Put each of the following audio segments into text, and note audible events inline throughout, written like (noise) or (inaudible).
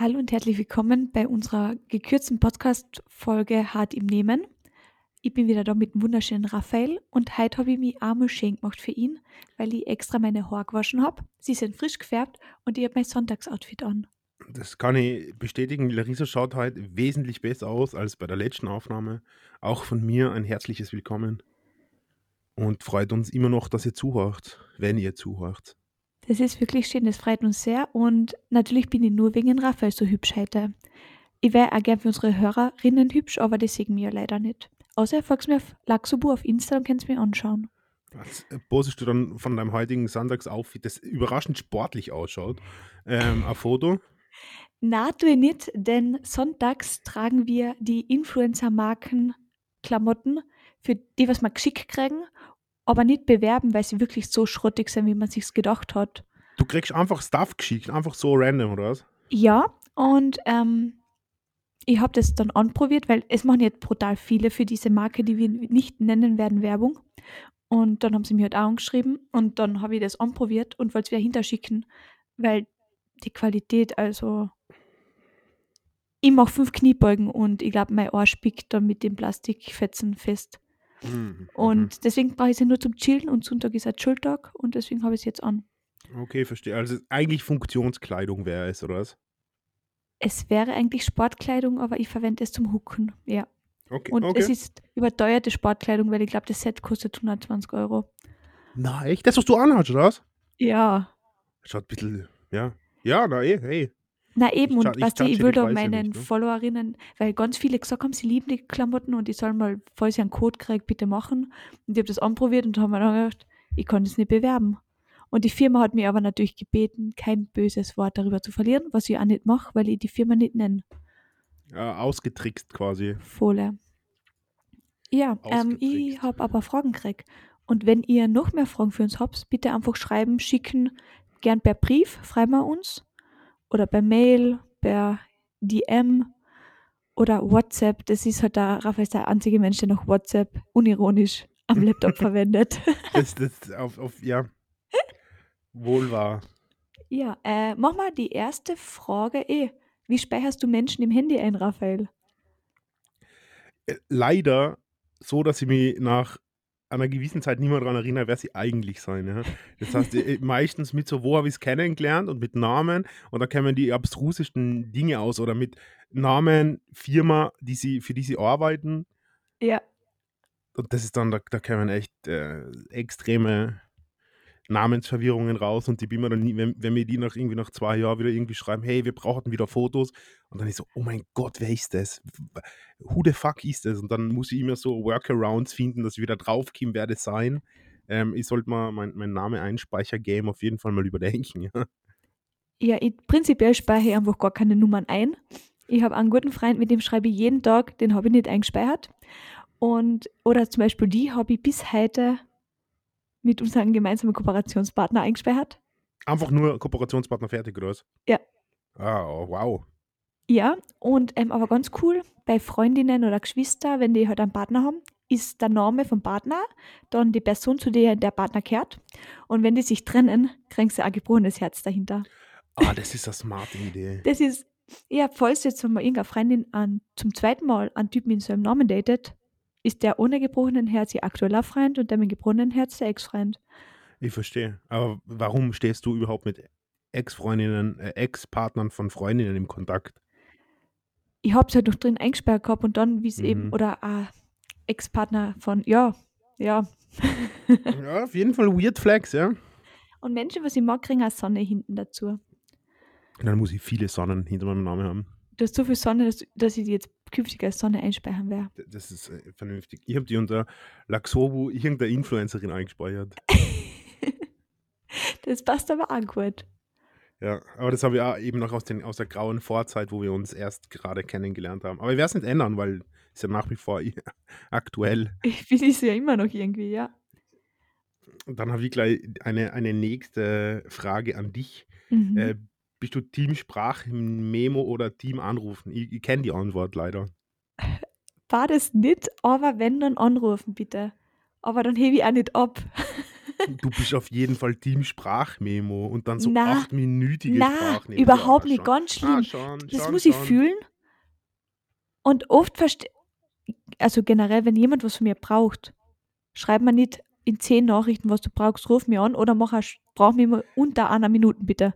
Hallo und herzlich willkommen bei unserer gekürzten Podcast-Folge Hart im Nehmen. Ich bin wieder da mit dem wunderschönen Raphael und heute habe ich mich auch mal schön gemacht für ihn, weil ich extra meine Haare gewaschen habe. Sie sind frisch gefärbt und ich habe mein Sonntagsoutfit an. Das kann ich bestätigen. Larissa schaut heute wesentlich besser aus als bei der letzten Aufnahme. Auch von mir ein herzliches Willkommen. Und freut uns immer noch, dass ihr zuhört, wenn ihr zuhört. Das ist wirklich schön, das freut uns sehr und natürlich bin ich nur wegen Raphael so hübsch heute. Ich wäre auch gern für unsere Hörerinnen hübsch, aber das sehen wir ja leider nicht. Außer folgst mir auf Laxobu auf Insta und kannst mir anschauen. Was äh, postest du dann von deinem heutigen Sonntagsoutfit, das überraschend sportlich ausschaut, ähm, ein Foto? Na, tue ich nicht, denn sonntags tragen wir die Influencer-Marken Klamotten, für die, was wir geschickt kriegen aber nicht bewerben, weil sie wirklich so schrottig sind, wie man sich gedacht hat. Du kriegst einfach Stuff geschickt, einfach so random, oder was? Ja, und ähm, ich habe das dann anprobiert, weil es machen jetzt brutal viele für diese Marke, die wir nicht nennen werden, Werbung. Und dann haben sie mir halt auch angeschrieben und dann habe ich das anprobiert und wollte es wieder hinterschicken, weil die Qualität, also ich mache fünf Kniebeugen und ich glaube, mein Ohr spickt dann mit den Plastikfetzen fest. Mhm. Und mhm. deswegen brauche ich sie nur zum Chillen und Sonntag ist halt Schultag und deswegen habe ich es jetzt an. Okay, verstehe. Also eigentlich Funktionskleidung wäre es, oder was? Es wäre eigentlich Sportkleidung, aber ich verwende es zum Hucken, ja. Okay, und okay. es ist überteuerte Sportkleidung, weil ich glaube, das Set kostet 120 Euro. Na, echt? Das, was du anhast, oder was? Ja. Schaut ein bisschen, ja. Ja, na eh, hey. Na eben, ich, und was ich, ich da meinen nicht, ne? Followerinnen, weil ganz viele gesagt haben, sie lieben die Klamotten und ich soll mal, falls ich einen Code kriege, bitte machen. Und ich habe das anprobiert und habe mir dann gedacht, ich kann das nicht bewerben. Und die Firma hat mir aber natürlich gebeten, kein böses Wort darüber zu verlieren, was ich auch nicht mache, weil ich die Firma nicht nenne. Ja, ausgetrickst quasi. Volle. Ja, ähm, ich habe aber Fragen gekriegt. Und wenn ihr noch mehr Fragen für uns habt, bitte einfach schreiben, schicken, gern per Brief, schreiben wir uns oder per Mail, per DM oder WhatsApp. Das ist halt der Raphael ist der einzige Mensch, der noch WhatsApp unironisch am Laptop (laughs) verwendet. Das, das auf, auf, ja, wohl wahr. Ja, äh, mach mal die erste Frage eh. Wie speicherst du Menschen im Handy ein, Raphael? Äh, leider so, dass ich mich nach einer gewissen Zeit niemand daran erinnert, wer sie eigentlich sein. Ja? Das heißt, äh, meistens mit so, wo habe ich es kennengelernt und mit Namen und da kämen die abstrusesten Dinge aus oder mit Namen, Firma, die sie, für die sie arbeiten. Ja. Und das ist dann, da, da kämen echt äh, extreme Namensverwirrungen raus und die bin mir dann wenn, wenn mir die nach irgendwie nach zwei Jahren wieder irgendwie schreiben, hey, wir brauchen wieder Fotos und dann ist so, oh mein Gott, wer ist das? Who the fuck ist das? Und dann muss ich immer so Workarounds finden, dass ich wieder draufkommen werde sein. Ähm, ich sollte mal mein, mein Name einspeicher-Game auf jeden Fall mal überdenken, (laughs) ja. Ja, ich, prinzipiell speichere ich einfach gar keine Nummern ein. Ich habe einen guten Freund, mit dem schreibe ich jeden Tag, den habe ich nicht eingespeichert. Und, oder zum Beispiel die habe ich bis heute mit unserem gemeinsamen Kooperationspartner eingespeichert. Einfach nur Kooperationspartner fertig, oder was? Ja. Ah, oh, wow. Ja, und ähm, aber ganz cool, bei Freundinnen oder Geschwister, wenn die halt einen Partner haben, ist der Name vom Partner, dann die Person, zu der der Partner kehrt. Und wenn die sich trennen, kriegen sie ein gebrochenes Herz dahinter. Ah, das ist eine smarte Idee. (laughs) Das ist, ja, falls jetzt mal irgendeine Freundin an, zum zweiten Mal einen Typen in so einem Namen datet, ist der ohne gebrochenen Herz ihr aktueller Freund und der mit gebrochenen Herz der Ex-Freund. Ich verstehe. Aber warum stehst du überhaupt mit Ex-Freundinnen, äh, Ex-Partnern von Freundinnen im Kontakt? Ich hab's halt noch drin eingesperrt gehabt und dann, wie es mhm. eben, oder äh, Ex-Partner von, ja, ja. (laughs) ja, auf jeden Fall Weird Flags, ja. Und Menschen, was ich mag, kriegen eine Sonne hinten dazu. Dann muss ich viele Sonnen hinter meinem Namen haben. Du hast so viel Sonne, dass, dass ich die jetzt künftig als Sonne einspeichern werde. Das ist äh, vernünftig. Ich habe die unter Laxobu irgendeiner Influencerin eingespeichert. (laughs) das passt aber auch gut. Ja, aber das habe ich auch eben noch aus, den, aus der grauen Vorzeit, wo wir uns erst gerade kennengelernt haben. Aber ich werde es nicht ändern, weil es ja nach wie vor (laughs) aktuell. Ich bin es ja immer noch irgendwie, ja. Und dann habe ich gleich eine, eine nächste Frage an dich. Mhm. Äh, bist du Team Sprachmemo oder Team Anrufen? Ich, ich kenne die Antwort leider. War das nicht, aber wenn, dann anrufen bitte. Aber dann hebe ich auch nicht ab. (laughs) Du bist auf jeden Fall Team Sprachmemo und dann so Na, achtminütige Na, Sprachmemo. überhaupt Ja, nicht, schon. ganz Ah, schlimm. schon, Das schon, muss ich fühlen. Und oft verstehe, also generell, wenn jemand was von mir braucht, schreib mir nicht in zehn Nachrichten, was du brauchst, ruf mir an oder mach ein Sprachmemo unter einer Minute, bitte.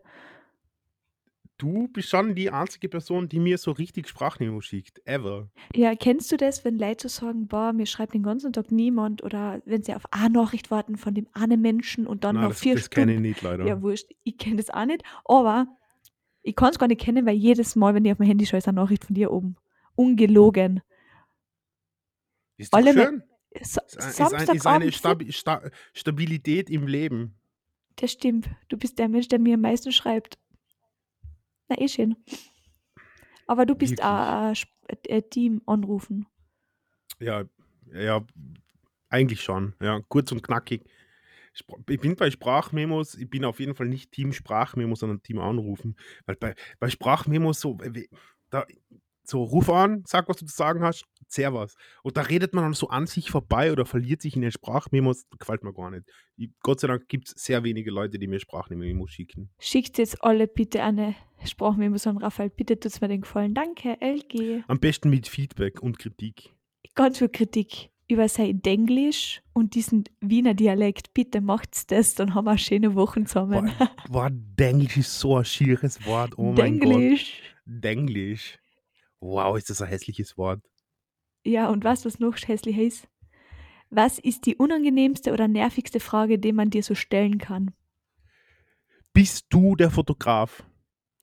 Du bist schon die einzige Person, die mir so richtig Sprachmemo schickt. Ever. Ja, kennst du das, wenn Leute so sagen, boah, mir schreibt den ganzen Tag niemand oder wenn sie auf eine Nachricht warten von dem einen Menschen und dann Nein, noch das, vier das kenne ich Stunden. nicht, leider. Ja, wurscht, ich kenne das auch nicht, aber ich kann es gar nicht kennen, weil jedes Mal, wenn ich auf mein Handy schaue, ist eine Nachricht von dir oben. Ungelogen. ist doch alle schön. Sa Ist, ein, ist, ein, ist eine Stabi Sta Stabilität im Leben. das stimmt. Du bist der Mensch, der mir am meisten schreibt. Na, eh schön. Aber du bist ein Sp- äh, Team anrufen. Ja, ja, eigentlich schon. Ja, kurz und knackig. Ich bin bei Sprachmemos, ich bin auf jeden Fall nicht Team Sprachmemos, sondern Team Anrufen. Weil bei, bei Sprachmemos so, äh, da, so ruf an, sag, was du zu sagen hast, sehr was. Und da redet man dann so an sich vorbei oder verliert sich in den Sprachmemos, gefällt mir gar nicht. Ich, Gott sei Dank gibt es sehr wenige Leute, die mir Sprachmemos schicken. Schickt jetzt alle bitte eine Sprachmemo an Raphael. Bitte tut's mir den Gefallen. Danke, LG. Am besten mit Feedback und Kritik. Ganz viel Kritik über sein Denglisch und diesen Wiener Dialekt. Bitte macht's das, dann haben wir schöne Wochen zusammen. Boah, boah, Denglisch ist so ein schieres Wort. Oh mein Gott. Denglisch. Wow, ist das ein hässliches Wort. Ja, und was, was noch hässlich ist? Was ist die unangenehmste oder nervigste Frage, die man dir so stellen kann? Bist du der Fotograf?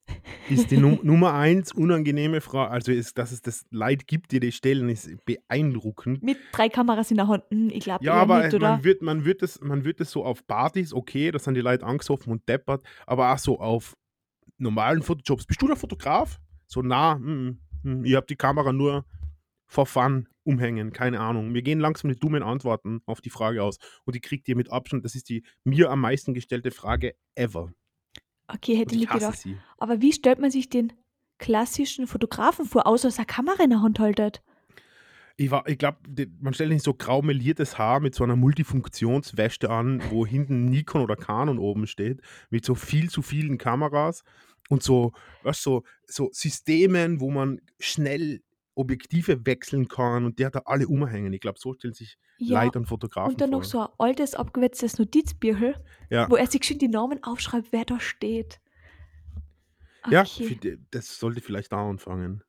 (laughs) Ist die Num Nummer eins unangenehme Frage. Also, ist, dass es das Leid gibt, die die stellen, ist beeindruckend. Mit drei Kameras in der Hand. Hm, ich glaube Ja, aber nicht, man wird, man, wird das, man wird das so auf Partys, okay, da sind die Leute angesoffen und deppert, aber auch so auf normalen Fotojobs. Bist du der Fotograf? So, na, mm, mm, ich habe die Kamera nur for fun umhängen, keine Ahnung. Wir gehen langsam die dummen Antworten auf die Frage aus und die kriegt ihr mit Abstand. Das ist die mir am meisten gestellte Frage ever. Okay, hätte ich ich nicht gedacht. sie. Aber wie stellt man sich den klassischen Fotografen vor, außer dass er Kamera in der Hand haltet? Ich, war- ich glaube, man stellt sich so grau meliertes Haar mit so einer Multifunktionsweste an, wo hinten Nikon oder Canon oben steht, mit so viel zu vielen Kameras und so, weißt, so, so Systemen, wo man schnell Objektive wechseln kann und der hat da alle umhängen. Ich glaube, so stellen sich Ja, Leute und Fotografen und dann vor. noch so ein altes, abgewetztes Notizbüchel, ja, wo er sich schön die Namen aufschreibt, wer da steht. ja Okay. für- das sollte vielleicht da anfangen.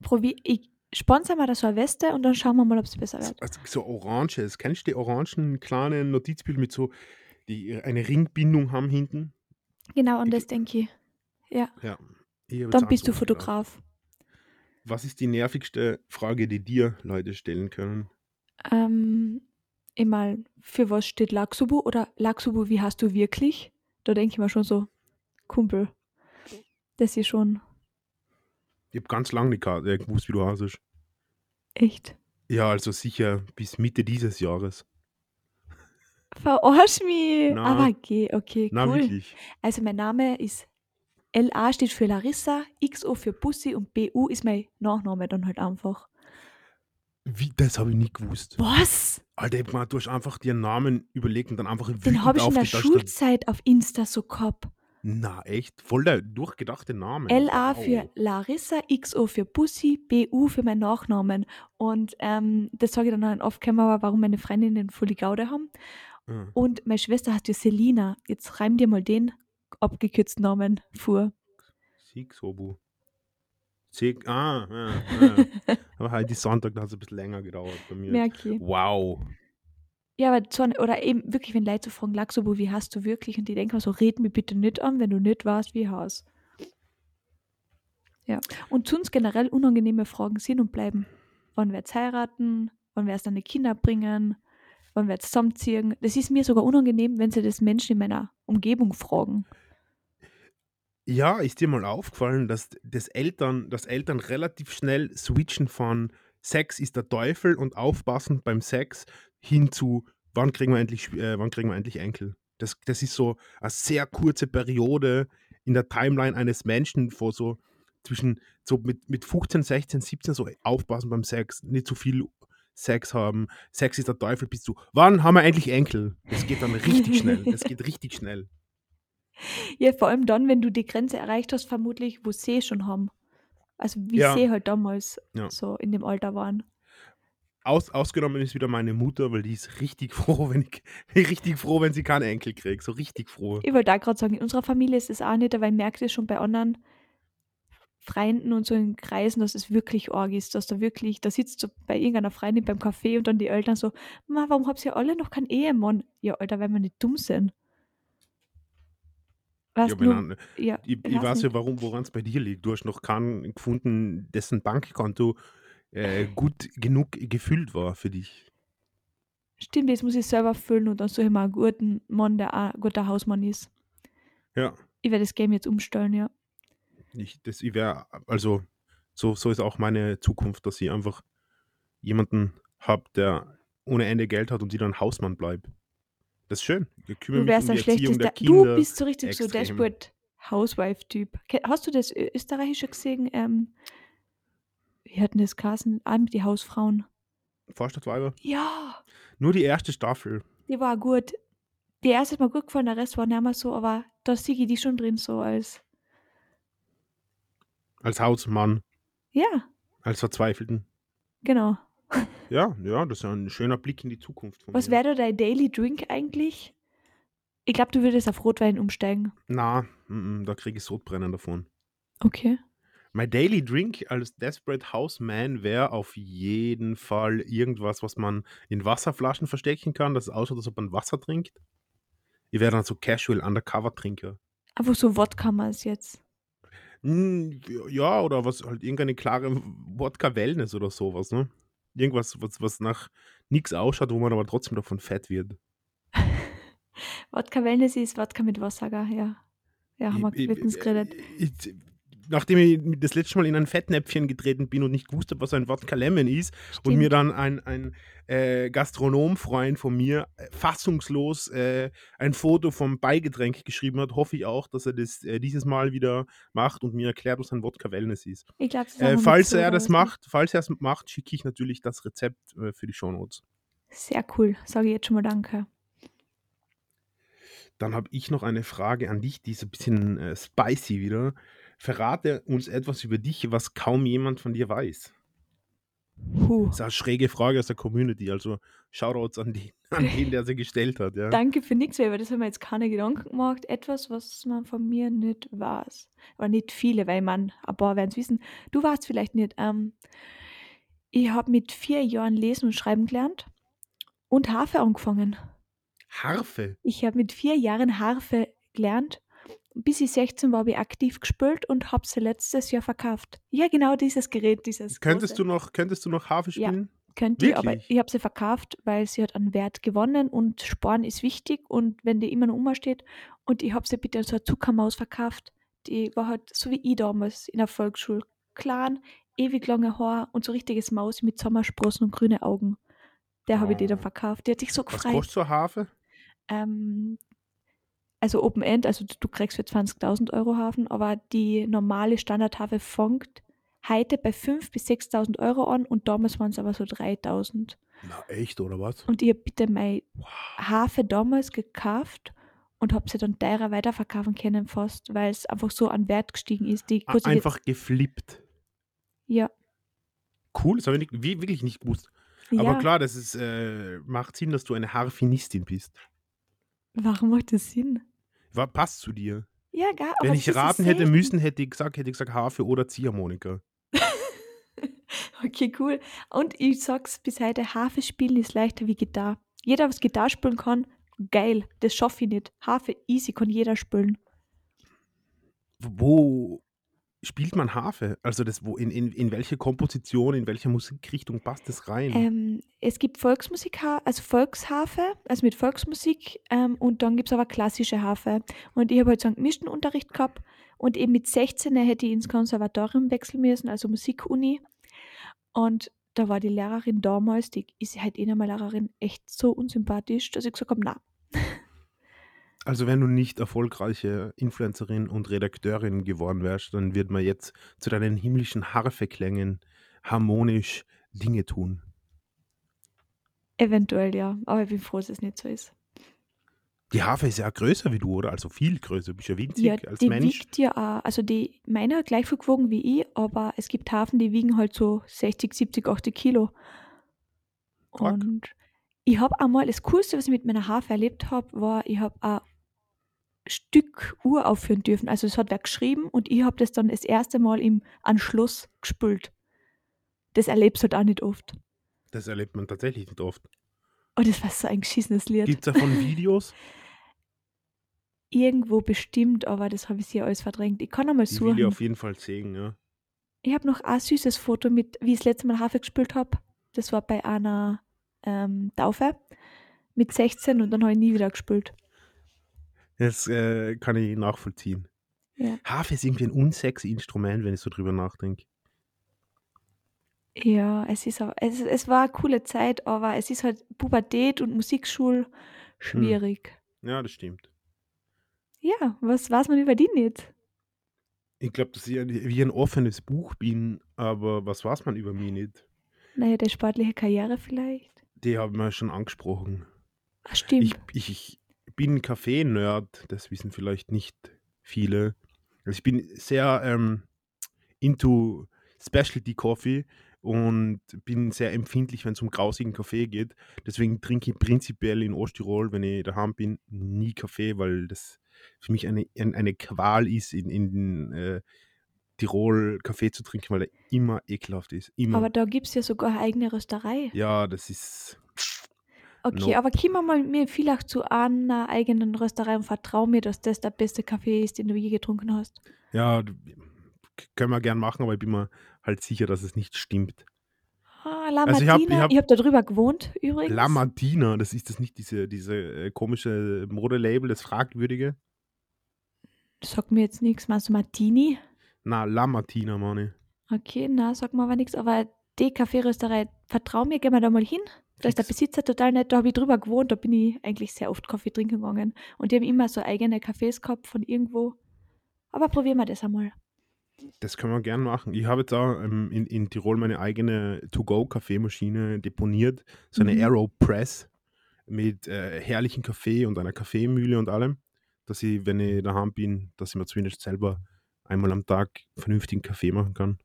Probier, ich sponsor mal da so eine Weste und dann schauen wir mal, ob es besser wird. also so oranges. Kennst du die orangen kleinen Notizbücher mit so, die eine Ringbindung haben hinten? Genau, an Ich- das denke ich. Ja, Ja. dann bist du. Fotograf. Was ist die nervigste Frage, die dir Leute stellen können? Ähm, immer, für was steht Laxubu oder Laxubu, wie hast du wirklich? Da denke ich mir schon so, Kumpel, das ist schon Ich habe ganz lange nicht äh, gewusst, wie du heißt. echt. Ja, also sicher bis Mitte dieses Jahres. Verarsch mich. Na. Aber okay, okay, Na, cool. wirklich. Also mein Name ist LA steht für Larissa, XO für Bussi und BU ist mein Nachname dann halt einfach. Wie, das habe ich nie gewusst. Was? Alter, ich gemeint, du hast einfach dir einen Namen überlegt und dann einfach Den habe ich in der. Schulzeit auf Insta so gehabt. Na, echt? Voll der durchgedachte Name. LA Wow. für Larissa, XO für Bussi, BU für meinen Nachnamen. Und ähm, das sage ich dann halt oft, aber, warum meine Freundinnen voll die Gaude haben. Ah. Und meine Schwester heißt ja Selina. Jetzt reim dir mal den abgekürzten Namen vor. Siegsobu. Sieg, ah, ah, (laughs) ah. Aber heute ist Sonntag, da hat es ein bisschen länger gedauert bei mir. Merke ich. Wow. Ja, aber so, oder eben wirklich, wenn Leute so fragen, Laxobo, wie hast du wirklich? Und die denken so, red mich bitte nicht an, wenn du nicht weißt, wie heiß. Ja. Und zu uns generell unangenehme Fragen sind und bleiben. Wann wird's heiraten? Wann wird's deine Kinder bringen? Wann wird's zusammenziehen? Das ist mir sogar unangenehm, wenn sie das Menschen in meiner Umgebung fragen. Ja, ist dir mal aufgefallen, dass das Eltern, dass Eltern relativ schnell switchen von Sex ist der Teufel und aufpassen beim Sex hin zu wann kriegen wir endlich, äh, wann kriegen wir endlich Enkel? Das, das ist so eine sehr kurze Periode in der Timeline eines Menschen, wo so zwischen so mit, mit 15, 16, 17 so aufpassen beim Sex, nicht zu viel Sex haben, Sex ist der Teufel, bist du, wann haben wir endlich Enkel? Das geht dann richtig schnell, das geht richtig schnell. (laughs) Ja, vor allem dann, wenn du die Grenze erreicht hast, vermutlich, wo sie schon haben. Also wie Ja. sie halt damals Ja. so in dem Alter waren. Aus, ausgenommen ist wieder meine Mutter, weil die ist richtig (laughs) froh, wenn ich richtig froh, wenn sie keinen Enkel kriegt. So richtig froh. Ich wollte da gerade sagen, in unserer Familie ist es auch nicht, aber ich merke das schon bei anderen Freunden und so in Kreisen, dass es wirklich arg ist, dass da wirklich, da sitzt so bei irgendeiner Freundin beim Café und dann die Eltern so, Ma, warum habt ihr alle noch keinen Ehemann? Ja, Alter, weil wir nicht dumm sind. Ja, du, nur, ja, ich, ich weiß ja, warum, woran es bei dir liegt. Du hast noch keinen gefunden, dessen Bankkonto äh, gut genug gefüllt war für dich. Stimmt, jetzt muss ich selber füllen und dann suche ich mal einen guten Mann, der auch ein guter Hausmann ist. Ja, Ich werde das Game jetzt umstellen, ja. Ich, das, wäre, also, so, so ist auch meine Zukunft, dass ich einfach jemanden habe, der ohne Ende Geld hat und die dann Hausmann bleibt. Das ist schön. Ich kümmere Du um wärst die ein Erziehung der Du bist so richtig so extrem. Dashboard Housewife-Typ. Ke- Hast du das österreichische gesehen? Ähm, wie hatten das Kassen? Ah, mit die Hausfrauen. Vorstadtweiber. Ja, Nur die erste Staffel. die war gut. Die erste ist mir gut gefallen, der Rest war nicht mehr so, aber da sehe ich die schon drin so als. Als Hausmann, Ja, als Verzweifelten. genau. Ja, ja, das ist ein schöner Blick in die Zukunft Was wäre dein Daily Drink eigentlich? Ich glaube, du würdest auf Rotwein umsteigen. Na, mm, mm, da kriege ich Sodbrennen davon. Okay. Mein Daily Drink als Desperate Houseman wäre auf jeden Fall irgendwas, was man in Wasserflaschen verstecken kann, dass es ausschaut, als ob man Wasser trinkt. Ich wäre dann so Casual Undercover-Trinker. Einfach so Wodka mal jetzt. Hm, Ja, oder was halt irgendeine klare Wodka Wellness oder sowas, ne? Irgendwas, was, was nach nichts ausschaut, wo man aber trotzdem davon fett wird. (laughs) Wodka Wellness ist Wodka mit Wasser, ja. Ja, haben wir letztens geredet. Nachdem ich das letzte Mal in ein Fettnäpfchen getreten bin und nicht wusste, was ein Wodka Lemon ist, und mir Stimmt. dann ein, ein äh, Gastronomfreund von mir äh, fassungslos äh, ein Foto vom Beigetränk geschrieben hat, hoffe ich auch, dass er das äh, dieses Mal wieder macht und mir erklärt, was ein Wodka Wellness ist. Ich glaube, Äh, falls er das macht, falls er es macht, schicke ich natürlich das Rezept für die Shownotes. Sehr cool. Sage ich jetzt schon mal Danke. Dann habe ich noch eine Frage an dich, die ist ein bisschen äh, spicy wieder. Verrate uns etwas über dich, was kaum jemand von dir weiß. Puh. Das ist eine schräge Frage aus der Community, also Shoutouts an den, (laughs) an den der sie gestellt hat. Ja. Danke für nichts, weil das haben wir jetzt keine Gedanken gemacht. Etwas, was man von mir nicht weiß. Oder nicht viele, weil man, ein paar werden es wissen. Du warst vielleicht nicht. Ähm, ich habe mit vier Jahren lesen und schreiben gelernt und Harfe angefangen. Harfe. Ich habe mit vier Jahren Harfe gelernt. Bis ich 16 war, habe ich aktiv gespielt und habe sie letztes Jahr verkauft. Ja, genau dieses Gerät, dieses Könntest große. du noch, könntest du noch Harfe Ja. spielen? Könnte ich, aber Wirklich? ich habe sie verkauft, weil sie hat an Wert gewonnen und Sparen ist wichtig und wenn die immer noch umsteht und ich habe sie bitte an so eine Zuckermaus verkauft, die war halt so wie ich damals in der Volksschule, klein, ewig lange Haar und so richtiges Maus mit Sommersprossen und grüne Augen. Der habe ich die dann Oh. verkauft. Die hat sich so Was gefreut. kostet so Harfe? Ähm, also Open End, also du, du kriegst für 20.000 Euro Hafen, aber die normale Standardhafe fängt heute bei 5.000 bis 6.000 Euro an und damals waren es aber so 3.000. Na echt, oder was? Und ich habe bitte meine Wow. Hafe damals gekauft und habe sie dann teurer weiterverkaufen können fast, weil es einfach so an Wert gestiegen ist. Die A- Einfach geflippt. ja, Cool, das habe ich nicht, wie- wirklich nicht gewusst. Aber ja. klar, das ist, äh, macht Sinn, dass du eine Harfenistin bist. Warum macht das Sinn? War, passt zu dir. Ja, gar. Wenn ich raten hätte selten. müssen, hätte ich gesagt, hätte ich gesagt Harfe oder Ziehharmonika. (laughs) Okay, cool. Und ich sag's bis heute, Harfe spielen ist leichter wie Gitarre. Jeder, was Gitarre spielen kann, geil. Das schaffe ich nicht. Harfe easy, kann jeder spielen. Wo spielt man Harfe? Also das, wo, in, in, in welche Komposition, in welche Musikrichtung passt das rein? Ähm, es gibt Volksmusik, also Volksharfe, also mit Volksmusik, ähm, und dann gibt es aber klassische Harfe. Und ich habe halt so einen gemischten Unterricht gehabt und eben mit 16 hätte ich ins Konservatorium wechseln müssen, also Musikuni. Und da war die Lehrerin damals, die ist halt eh noch mal Lehrerin, echt so unsympathisch, dass ich gesagt habe, na, Also wenn du nicht erfolgreiche Influencerin und Redakteurin geworden wärst, dann wird man jetzt zu deinen himmlischen Harfeklängen harmonisch Dinge tun. Eventuell ja, aber ich bin froh, dass es nicht so ist. Die Harfe ist ja größer wie du, oder? Also viel größer. Du bist ja winzig Ja, als die Mensch. wiegt ja auch, also die, meine hat gleich viel gewogen wie ich, aber es gibt Hafen, die wiegen halt so 60, 70, 80 Kilo. Quark. Und ich habe einmal, das Coolste, was ich mit meiner Harfe erlebt habe, war, ich habe ein Stück Uhr aufführen dürfen. Also es hat wer geschrieben und ich habe das dann das erste Mal im Anschluss gespült. Das erlebst du halt auch nicht oft. Das erlebt man tatsächlich nicht oft. Und das war so ein geschissenes Lied. Gibt es davon (laughs) Videos? Irgendwo bestimmt, aber das habe ich hier alles verdrängt. Ich kann einmal Die will ich suchen. auf jeden Fall sehen, ja. Ich habe noch ein süßes Foto mit, wie ich das letzte Mal Harfe gespielt habe. Das war bei einer ähm, Taufe mit 16 und dann habe ich nie wieder gespielt. Das äh, kann ich nachvollziehen. Ja. Harfe ist irgendwie ein unsexy Instrument, wenn ich so drüber nachdenke. Ja, es ist auch, es, es war eine coole Zeit, aber es ist halt Pubertät und Musikschul schwierig. Ja, das stimmt. Ja, was weiß man über die nicht? Ich glaube, dass ich ein, wie ein offenes Buch bin, aber was weiß man über mich nicht? Naja, der sportliche Karriere vielleicht. Die haben wir schon angesprochen. Ach, stimmt. Ich, ich bin Kaffee-Nerd, das wissen vielleicht nicht viele. Also ich bin sehr ähm, into Specialty Coffee und bin sehr empfindlich, wenn es um grausigen Kaffee geht. Deswegen trinke ich prinzipiell in Osttirol, wenn ich daheim bin, nie Kaffee, weil das für mich eine, ein- eine Qual ist, in, in äh, Tirol Kaffee zu trinken, weil er immer ekelhaft ist. Immer. aber da gibt es ja sogar eine eigene Rösterei. ja, das ist. Okay, No. aber komm mal mit mir vielleicht zu einer eigenen Rösterei und vertrau mir, dass das der beste Kaffee ist, den du je getrunken hast. Ja, können wir gern machen, aber ich bin mir halt sicher, dass es nicht stimmt. Ah, La Also ich Martina. hab- habe hab- da drüber gewohnt übrigens. La Martina, das ist das nicht diese, diese äh, komische Modelabel, das fragwürdige? Sagt mir jetzt nichts. Meinst du Martini? Na, La Martina, meine Okay, na, sag mir aber nichts. Aber die Kaffeerösterei, vertrau mir, gehen wir da mal hin. Da ist der. Besitzer total nett. Da habe ich drüber gewohnt. Da bin ich eigentlich sehr oft Kaffee trinken gegangen. Und die haben immer so eigene Cafés gehabt von irgendwo. Aber probieren wir das einmal. Das können wir gern machen. Ich habe jetzt auch ähm, in, in Tirol meine eigene To-Go-Kaffeemaschine deponiert. So eine Mhm. Aeropress mit äh, herrlichem Kaffee und einer Kaffeemühle und allem. Dass ich, wenn ich daheim bin, dass ich mir zumindest selber einmal am Tag vernünftigen Kaffee machen kann.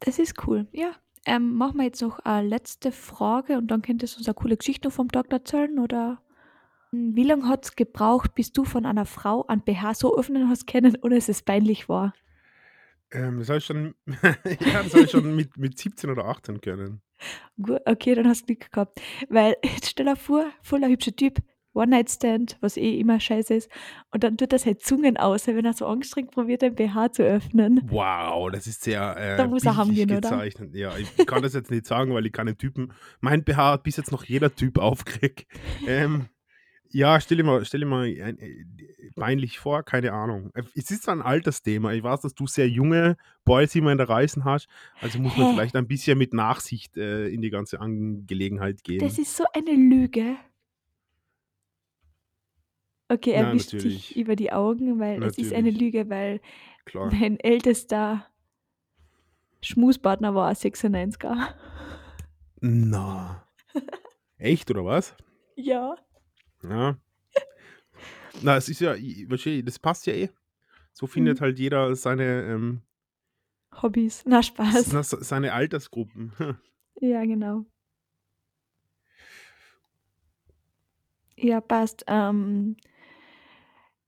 Das ist cool. Ja. Ähm, machen wir jetzt noch eine letzte Frage und dann könntest du uns eine coole Geschichte vom Tag erzählen oder Hm, wie lange hat es gebraucht, bis du von einer Frau ein BH so öffnen hast können, (laughs) ohne dass es peinlich war? Ähm, das habe ich schon, (laughs) ja, das habe ich schon mit, mit 17 oder 18 können. Gut, okay, dann hast du Glück gehabt. Weil, jetzt (laughs) stell dir vor, voller hübscher Typ, One-Night-Stand, was eh immer scheiße ist, und dann tut das halt Zungen aus, wenn er so angestrengt probiert, den BH zu öffnen. Wow, das ist sehr äh, Da muss er haben gehen, oder? gezeichnet. Ja, ich kann das jetzt nicht sagen, weil ich keine Typen. Mein BH hat bis jetzt noch jeder Typ aufgekriegt. Ähm, ja, stell dir mal, stell dir mal ein, äh, peinlich vor, keine Ahnung. Äh, Es ist ein Altersthema. Ich weiß, dass du sehr junge Boys immer in der Reisen hast. Also muss man Hä? vielleicht ein bisschen mit Nachsicht äh, in die ganze Angelegenheit gehen. Das ist so eine Lüge. Okay, er wischt natürlich. sich über die Augen, weil es ist eine Natürlich. Lüge, weil Klar. mein ältester Schmuspartner war ein 96er. Na. Echt, oder was? Ja. Ja. Na, es ist ja, das passt ja eh. So findet Mhm. halt jeder seine, ähm, Hobbys. Na, Spaß. seine Altersgruppen. (laughs) Ja, genau. Ja, passt. Ähm,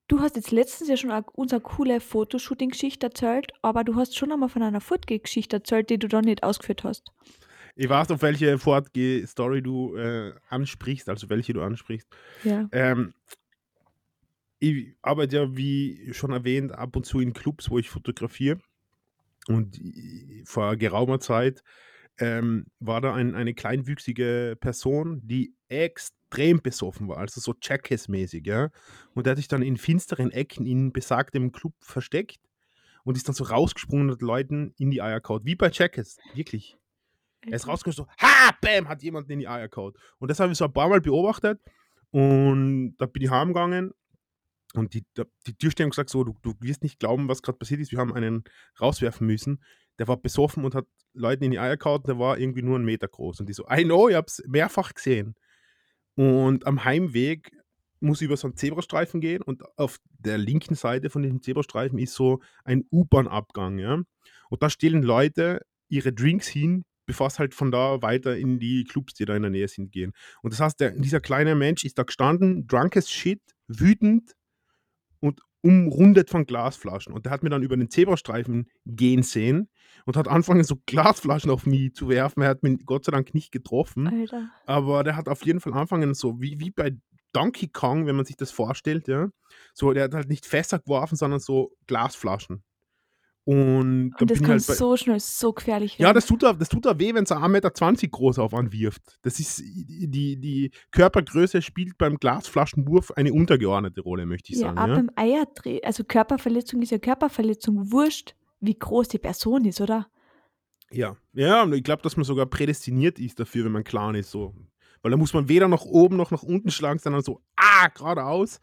du hast jetzt letztens ja schon unsere coole Fotoshooting-Geschichte erzählt, aber du hast schon einmal von einer Footgate-Geschichte erzählt, die du dann nicht ausgeführt hast. Ich weiß, auf welche Fortgeh-Story du äh, ansprichst, also welche du ansprichst. Ja. Ähm, ich arbeite ja, wie schon erwähnt, ab und zu in Clubs, wo ich fotografiere. Und vor geraumer Zeit ähm, war da ein, eine kleinwüchsige Person, die extrem besoffen war, also so Jackass-mäßig, ja. Und der hat sich dann in finsteren Ecken in besagtem Club versteckt und ist dann so rausgesprungen und hat Leuten in die Eier kaut. Wie bei Jackass, wirklich. Er ist rausgekommen, so, ha, bam, hat jemand in die Eier kaut. Und das habe ich so ein paar Mal beobachtet. Und da bin ich heimgegangen und die, die Türsteher haben gesagt, so, du, du wirst nicht glauben, was gerade passiert ist. Wir haben einen rauswerfen müssen. der war besoffen und hat Leuten in die Eier gehauen, der war irgendwie nur einen Meter groß. Und die so, I know, ich hab's mehrfach gesehen. Und am Heimweg muss ich über so einen Zebrastreifen gehen und auf der linken Seite von diesem Zebrastreifen ist so ein U-Bahn-Abgang, ja. Und da stellen Leute ihre Drinks hin, bevor es halt von da weiter in die Clubs, die da in der Nähe sind, gehen. Und das heißt, der, dieser kleine Mensch ist da gestanden, drunk as shit, wütend umrundet von Glasflaschen. Und der hat mir dann über den Zebrastreifen gehen sehen und hat angefangen, so Glasflaschen auf mich zu werfen. Er hat mich Gott sei Dank nicht getroffen. Alter. Aber der hat auf jeden Fall angefangen, so wie, wie bei Donkey Kong, wenn man sich das vorstellt, ja. So, der hat halt nicht Fässer geworfen, sondern so Glasflaschen. Und, Und das kann halt so schnell so gefährlich ja, werden. das tut da, das tut da weh, wenn es 1,20 Meter groß auf anwirft. Das ist, die, die Körpergröße spielt beim Glasflaschenwurf eine untergeordnete Rolle, möchte ich ja, sagen. auch Ja, beim Eierdreh, also Körperverletzung ist ja Körperverletzung, wurscht, wie groß die Person ist, oder? ja. ja und ich glaube, dass man sogar prädestiniert ist dafür, wenn man klein ist. So. Weil da muss man weder nach oben noch nach unten schlagen, sondern so, ah, geradeaus.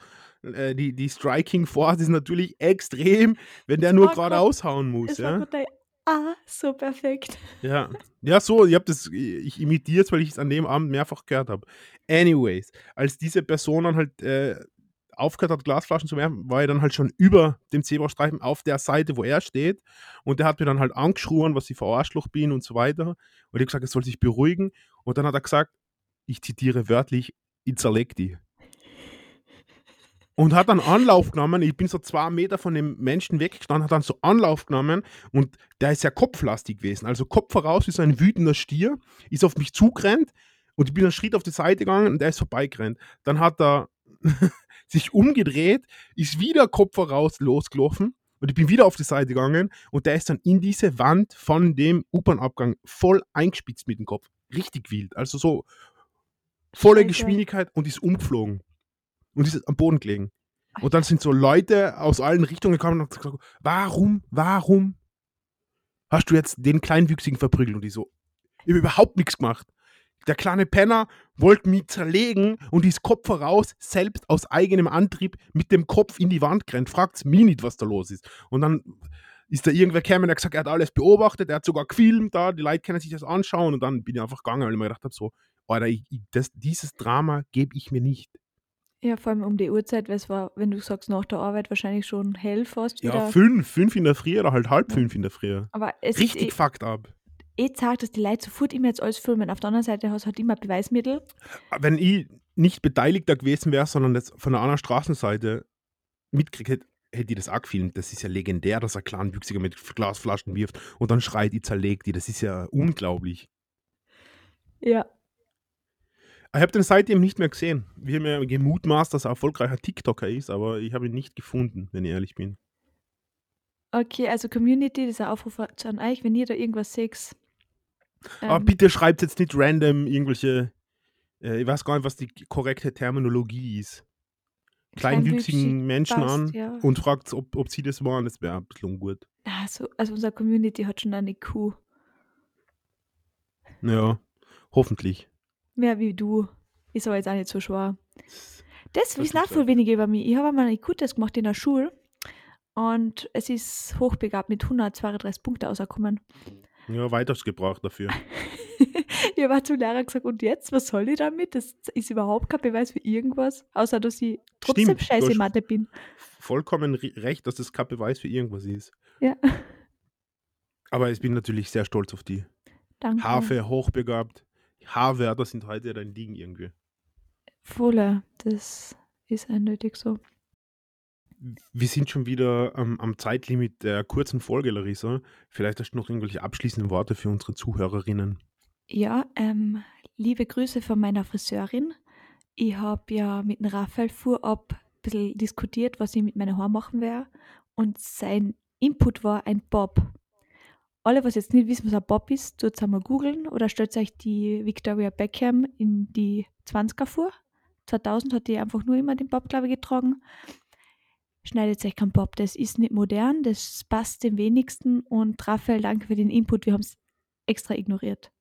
Äh, Die, die Striking Force ist natürlich extrem, wenn der nur war grad- geradeaus hauen muss. Es Ja? gerade Ah, so perfekt. Ja, ja, so, ich habe das, ich imitiere es, weil ich es an dem Abend mehrfach gehört habe. Anyways, als diese Person dann halt äh, aufgehört hat, Glasflaschen zu werfen, war er dann halt schon über dem Zebrastreifen auf der Seite, wo er steht. Und der hat mir dann halt angeschrien, was ich für Arschloch bin und so weiter. Und ich habe gesagt, er soll sich beruhigen. Und dann hat er gesagt, ich zitiere wörtlich, ich zerleg die. Und hat dann Anlauf genommen, ich bin so zwei Meter von dem Menschen weggestanden, hat dann so Anlauf genommen und der ist ja kopflastig gewesen. Also Kopf voraus wie so ein wütender Stier, ist auf mich zugerannt und ich bin einen Schritt auf die Seite gegangen und der ist vorbeigerannt. Dann hat er (laughs) sich umgedreht, ist wieder Kopf voraus losgelaufen und ich bin wieder auf die Seite gegangen und der ist dann in diese Wand von dem U-Bahn-Abgang voll eingespitzt mit dem Kopf. Richtig wild. Also so volle. Geschwindigkeit und ist umgeflogen. Und ist am Boden gelegen. Und dann sind so Leute aus allen Richtungen gekommen und haben gesagt, warum, warum hast du jetzt den Kleinwüchsigen verprügelt? Und die so, ich habe überhaupt nichts gemacht. Der kleine Penner wollte mich zerlegen und ist Kopf voraus, selbst aus eigenem Antrieb mit dem Kopf in die Wand gerannt. Fragt's mich nicht, was da los ist. Und dann ist da irgendwer gekommen, der hat gesagt, er hat alles beobachtet, er hat sogar gefilmt da, die Leute können sich das anschauen und dann bin ich einfach gegangen, weil ich mir gedacht habe, so, Alter, ich, ich, das, dieses Drama gebe ich mir nicht. Ja, vor allem um die Uhrzeit, weil es war, wenn du sagst, nach der Arbeit wahrscheinlich schon hell fast Ja, fünf, fünf in der Früh oder halt halb Ja. fünf in der Früh. Aber es Richtig ist fucked up. eh, eh sagt, dass die Leute sofort immer jetzt alles filmen. Auf der anderen Seite hast du halt immer Beweismittel. Wenn ich nicht Beteiligter gewesen wäre, sondern das von der anderen Straßenseite mitgekriegt hätte, hätte ich das auch gefilmt. Das ist ja legendär, dass ein Kleinwüchsiger mit Glasflaschen wirft und dann schreit, ich zerleg die. Das ist ja unglaublich. Ja. Ich habe den seitdem nicht mehr gesehen. Wir haben ja gemutmaßt, dass er erfolgreicher TikToker ist, aber ich habe ihn nicht gefunden, wenn ich ehrlich bin. Okay, also Community, dieser Aufruf an euch, wenn ihr da irgendwas seht. Aber ähm, bitte schreibt jetzt nicht random irgendwelche, äh, ich weiß gar nicht, was die korrekte Terminologie ist. Kleinwüchsigen kleinwüchsig Menschen passt, an Ja. und fragt, ob, ob sie das waren. Das wäre ein bisschen ungut. Also, also unsere Community hat schon eine Kuh. Ja, hoffentlich. Mehr wie du. Ist aber jetzt auch nicht so schwer. Das wissen auch viel weniger über mich. Ich habe einmal einen IQ-Test gemacht in der Schule und es ist hochbegabt mit 132 Punkten rausgekommen. Ja, weitergebracht dafür. (laughs) ich habe zum Lehrer gesagt, und jetzt, was soll ich damit? Das ist überhaupt kein Beweis für irgendwas, außer dass ich trotzdem Stimmt, scheiße in Mathe bin. Vollkommen recht, dass das kein Beweis für irgendwas ist. Ja, Aber ich bin natürlich sehr stolz auf die. danke. Harfe, hochbegabt. H-Wörter sind heute dein Ding irgendwie. Voller, das ist eindeutig so. Wir sind schon wieder ähm, am Zeitlimit der kurzen Folge, Larissa. Vielleicht hast du noch irgendwelche abschließenden Worte für unsere Zuhörerinnen. Ja, ähm, liebe Grüße von meiner Friseurin. Ich habe ja mit dem Raphael vorab ein bisschen diskutiert, was ich mit meinen Haaren machen werde. Und sein Input war ein Bob. Alle, was jetzt nicht wissen, was ein Bob ist, tut es einmal googeln oder stellt euch die Victoria Beckham in die 20er vor. 2000 hat die einfach nur immer den Bob, glaube ich, getragen. Schneidet euch keinen Bob, das ist nicht modern, das passt dem wenigsten. Und Raphael, danke für den Input, wir haben es extra ignoriert.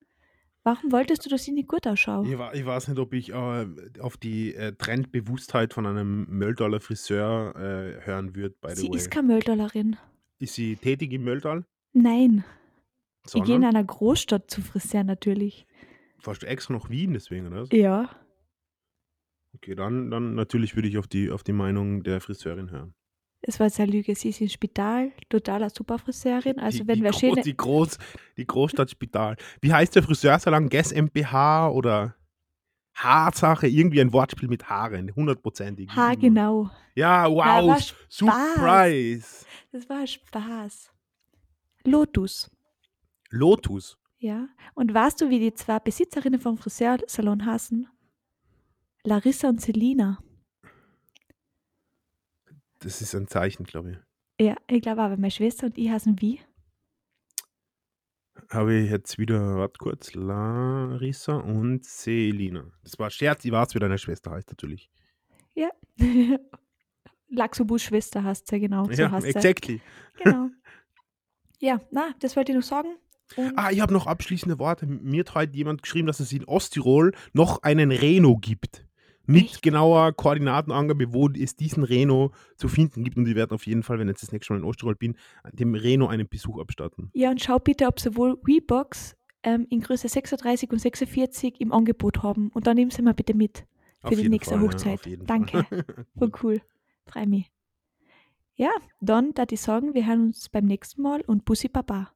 Warum wolltest du, dass ich nicht gut ausschaue? Ich, ich weiß nicht, ob ich äh, auf die äh, Trendbewusstheit von einem Mölldaler Friseur äh, hören würde, by the Sie way. ist keine Mölldollerin. Ist sie tätig im Mölltal? Nein. Ich gehe in Sondern, einer Großstadt zu Friseur natürlich. fährst du extra nach Wien deswegen, oder? Ja. Okay, dann, dann natürlich würde ich auf die, auf die Meinung der Friseurin hören. Es war jetzt eine Lüge. Sie ist im Spital, totaler Superfriseurin. Also die, wenn die, wer Groß, die, Groß, die Großstadtspital. Wie heißt der Friseursalon? Guess MPH oder Haarsache? Irgendwie ein Wortspiel mit Haaren, hundertprozentig. wie Ha, immer. genau. Ja, wow, s- Surprise. Das war Spaß. Lotus. Lotus. Ja. Und weißt du, wie die zwei Besitzerinnen vom Friseursalon heißen? Larissa und Selina. Das ist ein Zeichen, glaube ich. Ja, ich glaube aber meine Schwester und ich heißen wie? Habe ich jetzt wieder, warte kurz, Larissa und Selina. Das war ein Scherz, ich weiß, wie deine Schwester heißt, natürlich. (laughs) Laxobus Schwester heißt sie, genau. So ja, sie. exactly. Genau. Ja, na, das wollte ich noch sagen. Und Ah, ich habe noch abschließende Worte. Mir hat heute jemand geschrieben, dass es in Osttirol noch einen Reno gibt. Mit Echt? genauer Koordinatenangabe, wo es diesen Reno zu finden gibt. Und ich werde auf jeden Fall, wenn ich jetzt das nächste Mal in Osttirol bin, dem Reno einen Besuch abstatten. ja, und schau bitte, ob sowohl Reeboks ähm, in Größe 36 und 46 im Angebot haben. Und dann nehmen sie mal bitte mit Auf für die jeden nächste Fall, ja, Hochzeit. auf jeden Danke. Voll cool. Freu mich. Ja, dann da ich sagen, wir hören uns beim nächsten Mal und Bussi Baba.